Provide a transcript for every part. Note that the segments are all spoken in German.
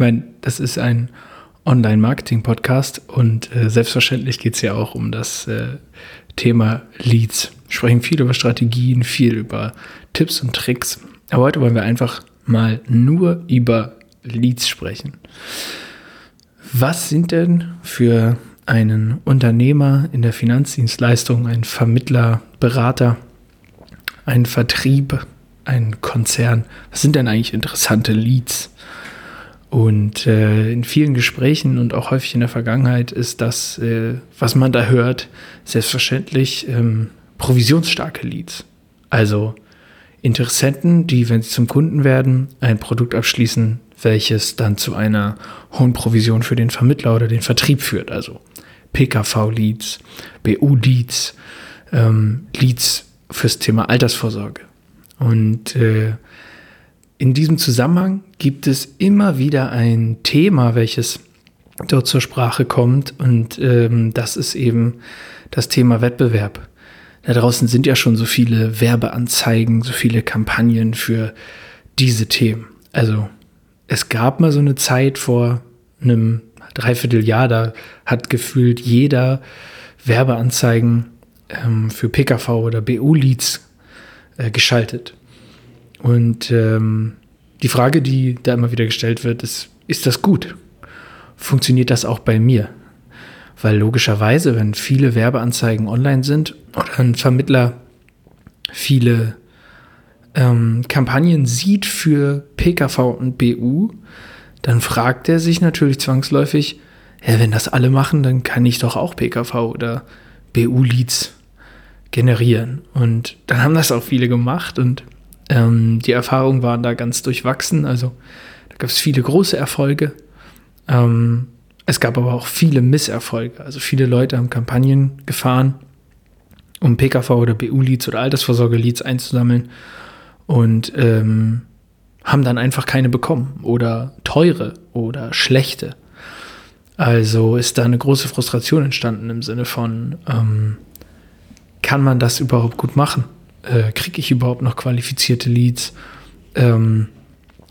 Ich meine, das ist ein Online-Marketing-Podcast und äh, selbstverständlich geht es ja auch um das äh, Thema Leads. Wir sprechen viel über Strategien, viel über Tipps und Tricks. Aber heute wollen wir einfach mal nur über Leads sprechen. Was sind denn für einen Unternehmer in der Finanzdienstleistung, ein Vermittler, Berater, ein Vertrieb, ein Konzern, was sind denn eigentlich interessante Leads? Und äh, in vielen Gesprächen und auch häufig in der Vergangenheit ist das, äh, was man da hört, selbstverständlich ähm, provisionsstarke Leads. Also Interessenten, die, wenn sie zum Kunden werden, ein Produkt abschließen, welches dann zu einer hohen Provision für den Vermittler oder den Vertrieb führt. Also PKV-Leads, BU-Leads, ähm, Leads fürs Thema Altersvorsorge. Und äh, in diesem Zusammenhang gibt es immer wieder ein Thema, welches dort zur Sprache kommt und ähm, das ist eben das Thema Wettbewerb. Da draußen sind ja schon so viele Werbeanzeigen, so viele Kampagnen für diese Themen. Also es gab mal so eine Zeit vor einem Dreivierteljahr, da hat gefühlt jeder Werbeanzeigen ähm, für PKV oder BU-Leads äh, geschaltet. Und ähm, die Frage, die da immer wieder gestellt wird, ist, ist das gut? Funktioniert das auch bei mir? Weil logischerweise, wenn viele Werbeanzeigen online sind oder ein Vermittler viele ähm, Kampagnen sieht für PKV und BU, dann fragt er sich natürlich zwangsläufig, ja, wenn das alle machen, dann kann ich doch auch PKV oder BU-Leads generieren. Und dann haben das auch viele gemacht und ähm, die Erfahrungen waren da ganz durchwachsen. Also da gab es viele große Erfolge. Ähm, es gab aber auch viele Misserfolge. Also viele Leute haben Kampagnen gefahren, um PKV oder BU-Leads oder Altersvorsorge-Leads einzusammeln und ähm, haben dann einfach keine bekommen oder teure oder schlechte. Also ist da eine große Frustration entstanden im Sinne von, ähm, kann man das überhaupt gut machen? Äh, kriege ich überhaupt noch qualifizierte Leads? Ähm,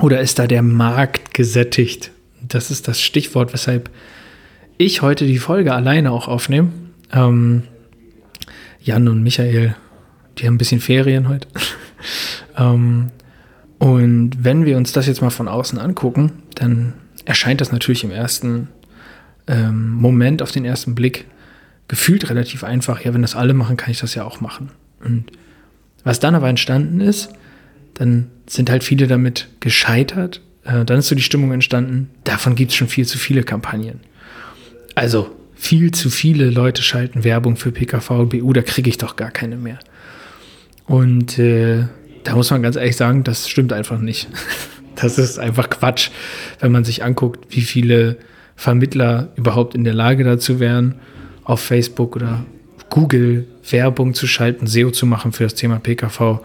oder ist da der Markt gesättigt? Das ist das Stichwort, weshalb ich heute die Folge alleine auch aufnehme. Ähm, Jan und Michael, die haben ein bisschen Ferien heute. ähm, und wenn wir uns das jetzt mal von außen angucken, dann erscheint das natürlich im ersten ähm, Moment, auf den ersten Blick, gefühlt relativ einfach. Ja, wenn das alle machen, kann ich das ja auch machen. Und was dann aber entstanden ist, dann sind halt viele damit gescheitert. Äh, dann ist so die Stimmung entstanden, davon gibt es schon viel zu viele Kampagnen. Also viel zu viele Leute schalten Werbung für PKV und BU, da kriege ich doch gar keine mehr. Und äh, da muss man ganz ehrlich sagen, das stimmt einfach nicht. Das ist einfach Quatsch, wenn man sich anguckt, wie viele Vermittler überhaupt in der Lage dazu wären, auf Facebook oder Google Werbung zu schalten, SEO zu machen für das Thema PKV,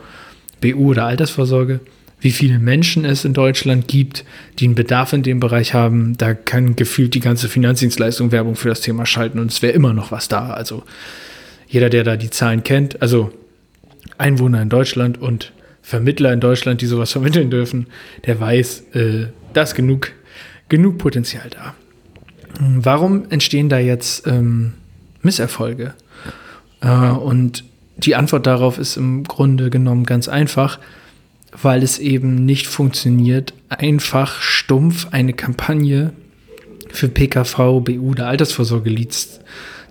BU oder Altersvorsorge. Wie viele Menschen es in Deutschland gibt, die einen Bedarf in dem Bereich haben, da kann gefühlt die ganze Finanzdienstleistung Werbung für das Thema schalten und es wäre immer noch was da. Also jeder, der da die Zahlen kennt, also Einwohner in Deutschland und Vermittler in Deutschland, die sowas vermitteln dürfen, der weiß, äh, da ist genug, genug Potenzial da. Warum entstehen da jetzt ähm, Misserfolge? Äh, und die Antwort darauf ist im Grunde genommen ganz einfach, weil es eben nicht funktioniert, einfach stumpf eine Kampagne für PKV, BU oder Altersvorsorge-Leads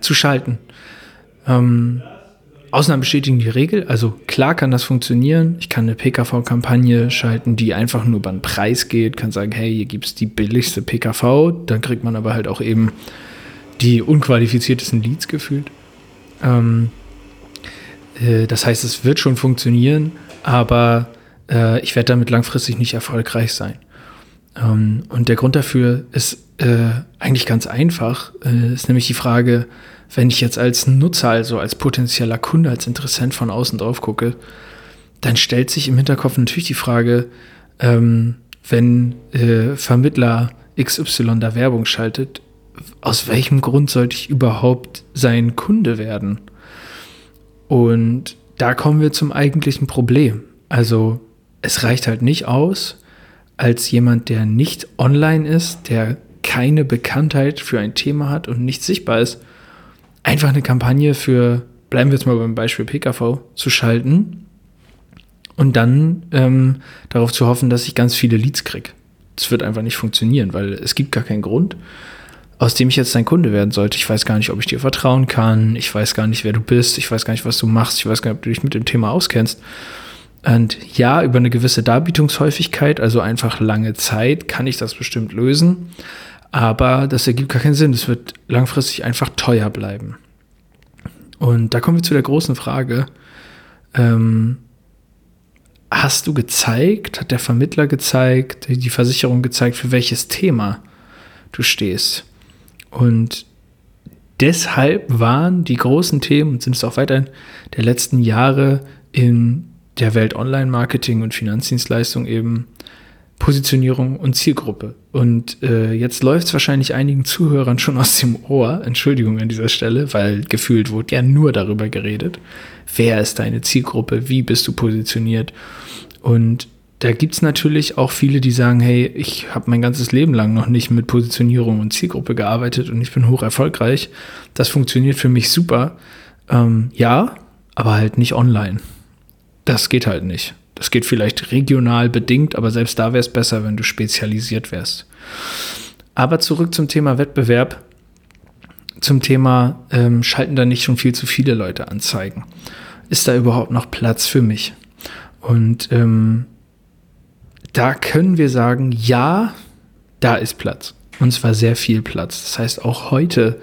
zu schalten. Ähm, Ausnahmen bestätigen die Regel. Also klar kann das funktionieren. Ich kann eine PKV-Kampagne schalten, die einfach nur über den Preis geht, kann sagen, hey, hier gibt es die billigste PKV, dann kriegt man aber halt auch eben die unqualifiziertesten Leads gefühlt. Ähm, äh, das heißt, es wird schon funktionieren, aber äh, ich werde damit langfristig nicht erfolgreich sein. Ähm, und der Grund dafür ist äh, eigentlich ganz einfach. Äh, ist nämlich die Frage, wenn ich jetzt als Nutzer, also als potenzieller Kunde, als Interessent von außen drauf gucke, dann stellt sich im Hinterkopf natürlich die Frage, ähm, wenn äh, Vermittler XY da Werbung schaltet, aus welchem Grund sollte ich überhaupt sein Kunde werden? Und da kommen wir zum eigentlichen Problem. Also es reicht halt nicht aus, als jemand, der nicht online ist, der keine Bekanntheit für ein Thema hat und nicht sichtbar ist, einfach eine Kampagne für, bleiben wir jetzt mal beim Beispiel PKV, zu schalten und dann ähm, darauf zu hoffen, dass ich ganz viele Leads kriege. Das wird einfach nicht funktionieren, weil es gibt gar keinen Grund, aus dem ich jetzt dein Kunde werden sollte. Ich weiß gar nicht, ob ich dir vertrauen kann. Ich weiß gar nicht, wer du bist. Ich weiß gar nicht, was du machst. Ich weiß gar nicht, ob du dich mit dem Thema auskennst. Und ja, über eine gewisse Darbietungshäufigkeit, also einfach lange Zeit, kann ich das bestimmt lösen. Aber das ergibt gar keinen Sinn. Es wird langfristig einfach teuer bleiben. Und da kommen wir zu der großen Frage. Ähm, hast du gezeigt, hat der Vermittler gezeigt, die Versicherung gezeigt, für welches Thema du stehst? Und deshalb waren die großen Themen und sind es auch weiterhin der letzten Jahre in der Welt Online-Marketing und Finanzdienstleistung eben Positionierung und Zielgruppe. Und äh, jetzt läuft es wahrscheinlich einigen Zuhörern schon aus dem Ohr, Entschuldigung an dieser Stelle, weil gefühlt wurde ja nur darüber geredet. Wer ist deine Zielgruppe? Wie bist du positioniert? Und da gibt es natürlich auch viele, die sagen, hey, ich habe mein ganzes Leben lang noch nicht mit Positionierung und Zielgruppe gearbeitet und ich bin hoch erfolgreich. Das funktioniert für mich super. Ähm, ja, aber halt nicht online. Das geht halt nicht. Das geht vielleicht regional bedingt, aber selbst da wäre es besser, wenn du spezialisiert wärst. Aber zurück zum Thema Wettbewerb. Zum Thema, ähm, schalten da nicht schon viel zu viele Leute Anzeigen? Ist da überhaupt noch Platz für mich? Und ähm, da können wir sagen, ja, da ist Platz. Und zwar sehr viel Platz. Das heißt, auch heute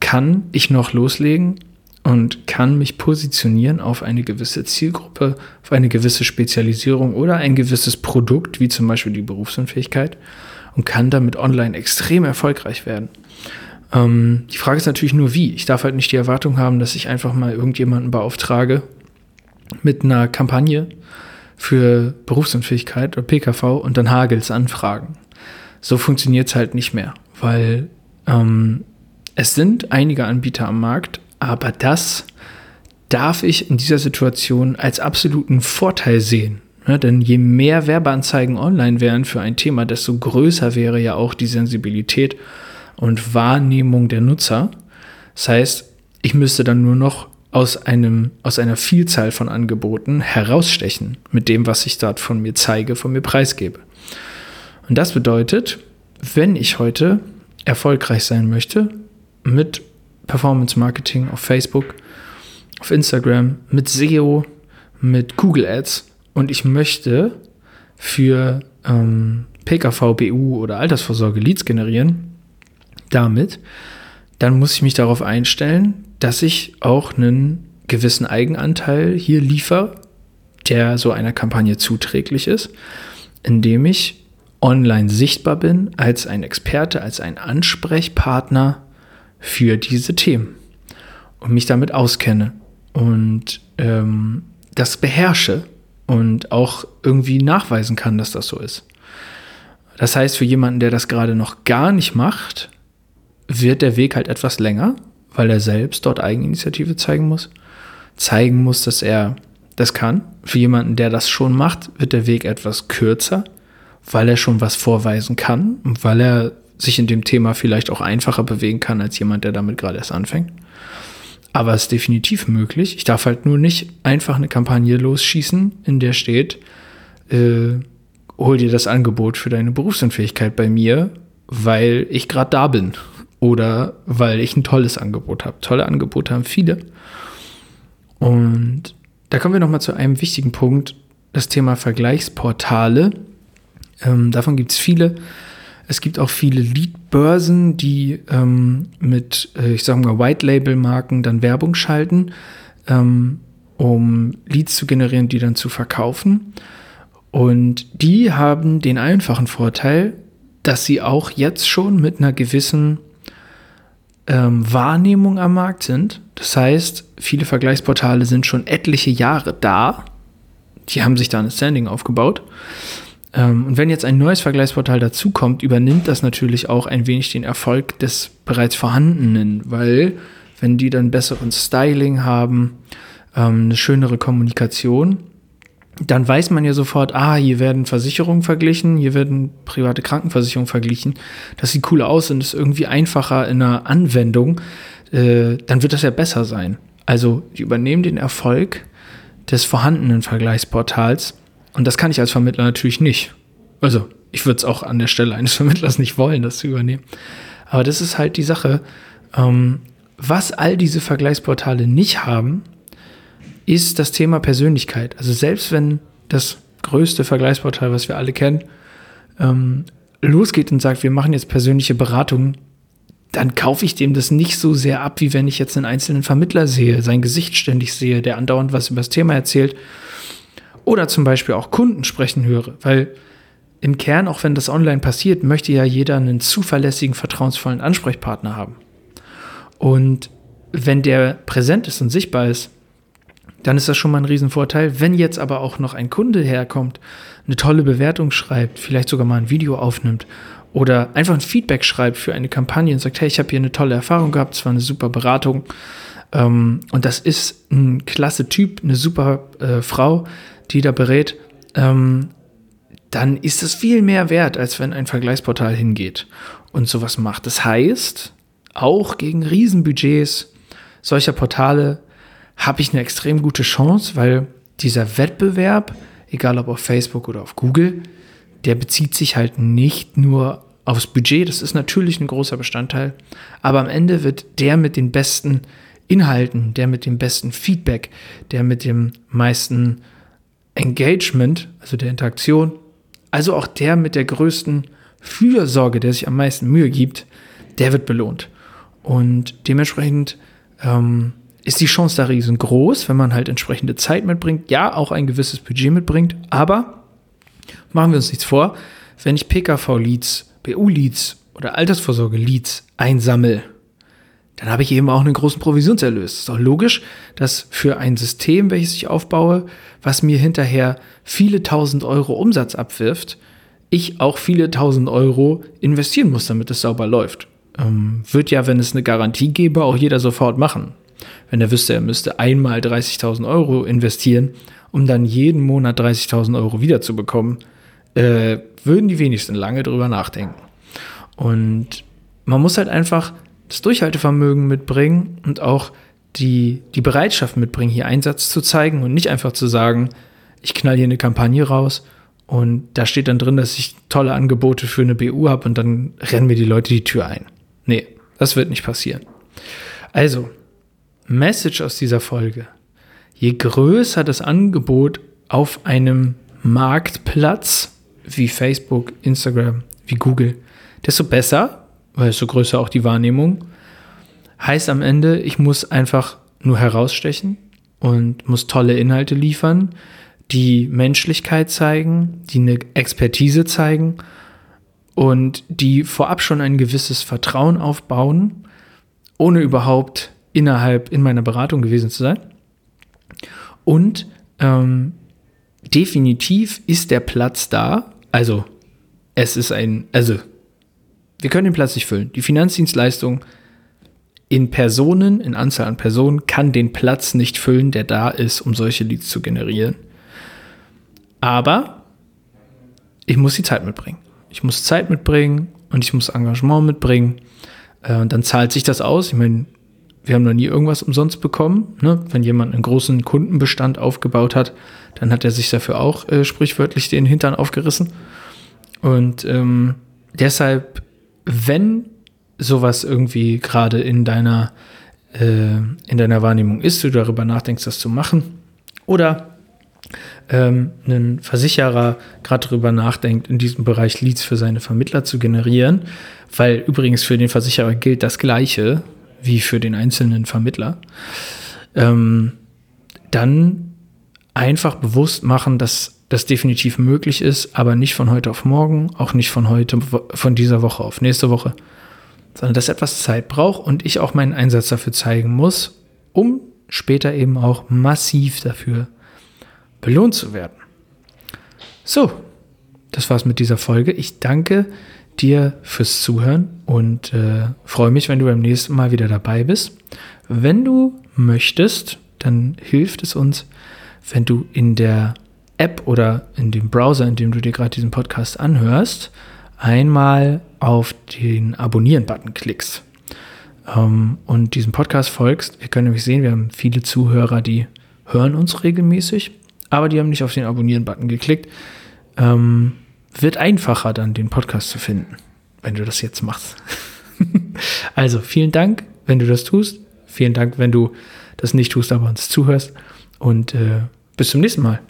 kann ich noch loslegen und kann mich positionieren auf eine gewisse Zielgruppe, auf eine gewisse Spezialisierung oder ein gewisses Produkt, wie zum Beispiel die Berufsunfähigkeit, und kann damit online extrem erfolgreich werden. Ähm, die Frage ist natürlich nur, wie. Ich darf halt nicht die Erwartung haben, dass ich einfach mal irgendjemanden beauftrage mit einer Kampagne für Berufsunfähigkeit oder PKV und dann hagels Anfragen. So funktioniert es halt nicht mehr, weil ähm, es sind einige Anbieter am Markt, aber das darf ich in dieser Situation als absoluten Vorteil sehen. Ja, denn je mehr Werbeanzeigen online wären für ein Thema, desto größer wäre ja auch die Sensibilität und Wahrnehmung der Nutzer. Das heißt, ich müsste dann nur noch aus, einem, aus einer Vielzahl von Angeboten herausstechen mit dem, was ich dort von mir zeige, von mir preisgebe. Und das bedeutet, wenn ich heute erfolgreich sein möchte mit Performance Marketing auf Facebook, auf Instagram, mit SEO, mit Google Ads und ich möchte für ähm, PKV, BU oder Altersvorsorge Leads generieren, damit, dann muss ich mich darauf einstellen, dass ich auch einen gewissen Eigenanteil hier liefere, der so einer Kampagne zuträglich ist, indem ich online sichtbar bin als ein Experte, als ein Ansprechpartner für diese Themen und mich damit auskenne und ähm, das beherrsche und auch irgendwie nachweisen kann, dass das so ist. Das heißt, für jemanden, der das gerade noch gar nicht macht, wird der Weg halt etwas länger, weil er selbst dort Eigeninitiative zeigen muss, zeigen muss, dass er das kann. Für jemanden, der das schon macht, wird der Weg etwas kürzer, weil er schon was vorweisen kann und weil er sich in dem Thema vielleicht auch einfacher bewegen kann als jemand, der damit gerade erst anfängt. Aber es ist definitiv möglich. Ich darf halt nur nicht einfach eine Kampagne losschießen, in der steht, äh, hol dir das Angebot für deine Berufsunfähigkeit bei mir, weil ich gerade da bin oder weil ich ein tolles Angebot habe. Tolle Angebote haben viele. Und da kommen wir nochmal zu einem wichtigen Punkt, das Thema Vergleichsportale. Ähm, davon gibt es viele. Es gibt auch viele Lead-Börsen, die ähm, mit, äh, ich sage mal, White-Label-Marken dann Werbung schalten, ähm, um Leads zu generieren, die dann zu verkaufen. Und die haben den einfachen Vorteil, dass sie auch jetzt schon mit einer gewissen ähm, Wahrnehmung am Markt sind. Das heißt, viele Vergleichsportale sind schon etliche Jahre da. Die haben sich da ein Standing aufgebaut. Ähm, und wenn jetzt ein neues Vergleichsportal dazukommt, übernimmt das natürlich auch ein wenig den Erfolg des bereits vorhandenen, weil wenn die dann besseren Styling haben, ähm, eine schönere Kommunikation, dann weiß man ja sofort, ah, hier werden Versicherungen verglichen, hier werden private Krankenversicherungen verglichen. Das sieht cool aus und ist irgendwie einfacher in der Anwendung. Äh, dann wird das ja besser sein. Also, die übernehmen den Erfolg des vorhandenen Vergleichsportals und das kann ich als Vermittler natürlich nicht. Also, ich würde es auch an der Stelle eines Vermittlers nicht wollen, das zu übernehmen. Aber das ist halt die Sache. Ähm, was all diese Vergleichsportale nicht haben, ist das Thema Persönlichkeit. Also selbst wenn das größte Vergleichsportal, was wir alle kennen, ähm, losgeht und sagt, wir machen jetzt persönliche Beratungen, dann kaufe ich dem das nicht so sehr ab, wie wenn ich jetzt einen einzelnen Vermittler sehe, sein Gesicht ständig sehe, der andauernd was über das Thema erzählt. Oder zum Beispiel auch Kunden sprechen höre, weil im Kern, auch wenn das online passiert, möchte ja jeder einen zuverlässigen, vertrauensvollen Ansprechpartner haben. Und wenn der präsent ist und sichtbar ist, dann ist das schon mal ein Riesenvorteil. Wenn jetzt aber auch noch ein Kunde herkommt, eine tolle Bewertung schreibt, vielleicht sogar mal ein Video aufnimmt oder einfach ein Feedback schreibt für eine Kampagne und sagt, hey, ich habe hier eine tolle Erfahrung gehabt, es war eine super Beratung ähm, und das ist ein klasse Typ, eine super äh, Frau, die da berät, ähm, dann ist es viel mehr wert, als wenn ein Vergleichsportal hingeht und sowas macht. Das heißt, auch gegen Riesenbudgets solcher Portale habe ich eine extrem gute Chance, weil dieser Wettbewerb, egal ob auf Facebook oder auf Google, der bezieht sich halt nicht nur aufs Budget, das ist natürlich ein großer Bestandteil, aber am Ende wird der mit den besten Inhalten, der mit dem besten Feedback, der mit dem meisten Engagement, also der Interaktion, also auch der mit der größten Fürsorge, der sich am meisten Mühe gibt, der wird belohnt. Und dementsprechend ähm, ist die Chance da riesengroß, wenn man halt entsprechende Zeit mitbringt, ja, auch ein gewisses Budget mitbringt, aber machen wir uns nichts vor, wenn ich PKV-Leads, BU-Leads oder Altersvorsorge-Leads einsammle, dann habe ich eben auch einen großen Provisionserlös. Ist doch logisch, dass für ein System, welches ich aufbaue, was mir hinterher viele tausend Euro Umsatz abwirft, ich auch viele tausend Euro investieren muss, damit es sauber läuft ähm, wird ja, wenn es eine Garantie gäbe, auch jeder sofort machen. Wenn er wüsste, er müsste einmal 30.000 Euro investieren, um dann jeden Monat 30.000 Euro wiederzubekommen, äh, würden die wenigsten lange drüber nachdenken. Und man muss halt einfach das Durchhaltevermögen mitbringen und auch die, die Bereitschaft mitbringen, hier Einsatz zu zeigen und nicht einfach zu sagen, ich knall hier eine Kampagne raus und da steht dann drin, dass ich tolle Angebote für eine BU habe und dann rennen mir die Leute die Tür ein. Nee, das wird nicht passieren. Also, Message aus dieser Folge. Je größer das Angebot auf einem Marktplatz wie Facebook, Instagram, wie Google, desto besser, weil desto größer auch die Wahrnehmung. Heißt am Ende, ich muss einfach nur herausstechen und muss tolle Inhalte liefern, die Menschlichkeit zeigen, die eine Expertise zeigen und die vorab schon ein gewisses Vertrauen aufbauen, ohne überhaupt innerhalb in meiner Beratung gewesen zu sein. Und ähm, definitiv ist der Platz da. Also es ist ein, also wir können den Platz nicht füllen. Die Finanzdienstleistung in Personen, in Anzahl an Personen, kann den Platz nicht füllen, der da ist, um solche Leads zu generieren. Aber ich muss die Zeit mitbringen. Ich muss Zeit mitbringen und ich muss Engagement mitbringen. Äh, und dann zahlt sich das aus. Ich meine, wir haben noch nie irgendwas umsonst bekommen. Ne? Wenn jemand einen großen Kundenbestand aufgebaut hat, dann hat er sich dafür auch äh, sprichwörtlich den Hintern aufgerissen. Und ähm, deshalb, wenn sowas irgendwie gerade in deiner, äh, in deiner Wahrnehmung ist, du darüber nachdenkst, das zu machen, oder ähm, ein Versicherer gerade darüber nachdenkt, in diesem Bereich Leads für seine Vermittler zu generieren, weil übrigens für den Versicherer gilt das Gleiche wie für den einzelnen Vermittler, ähm, dann einfach bewusst machen, dass das definitiv möglich ist, aber nicht von heute auf morgen, auch nicht von heute, von dieser Woche auf nächste Woche, sondern dass etwas Zeit braucht und ich auch meinen Einsatz dafür zeigen muss, um später eben auch massiv dafür belohnt zu werden. So, das war's mit dieser Folge. Ich danke dir fürs Zuhören und äh, freue mich, wenn du beim nächsten Mal wieder dabei bist. Wenn du möchtest, dann hilft es uns, wenn du in der App oder in dem Browser, in dem du dir gerade diesen Podcast anhörst, einmal auf den Abonnieren-Button klickst ähm, und diesem Podcast folgst. Wir können nämlich sehen, wir haben viele Zuhörer, die hören uns regelmäßig, aber die haben nicht auf den Abonnieren-Button geklickt. Ähm, wird einfacher dann, den Podcast zu finden, wenn du das jetzt machst. also vielen Dank, wenn du das tust. Vielen Dank, wenn du das nicht tust, aber uns zuhörst. Und äh, bis zum nächsten Mal.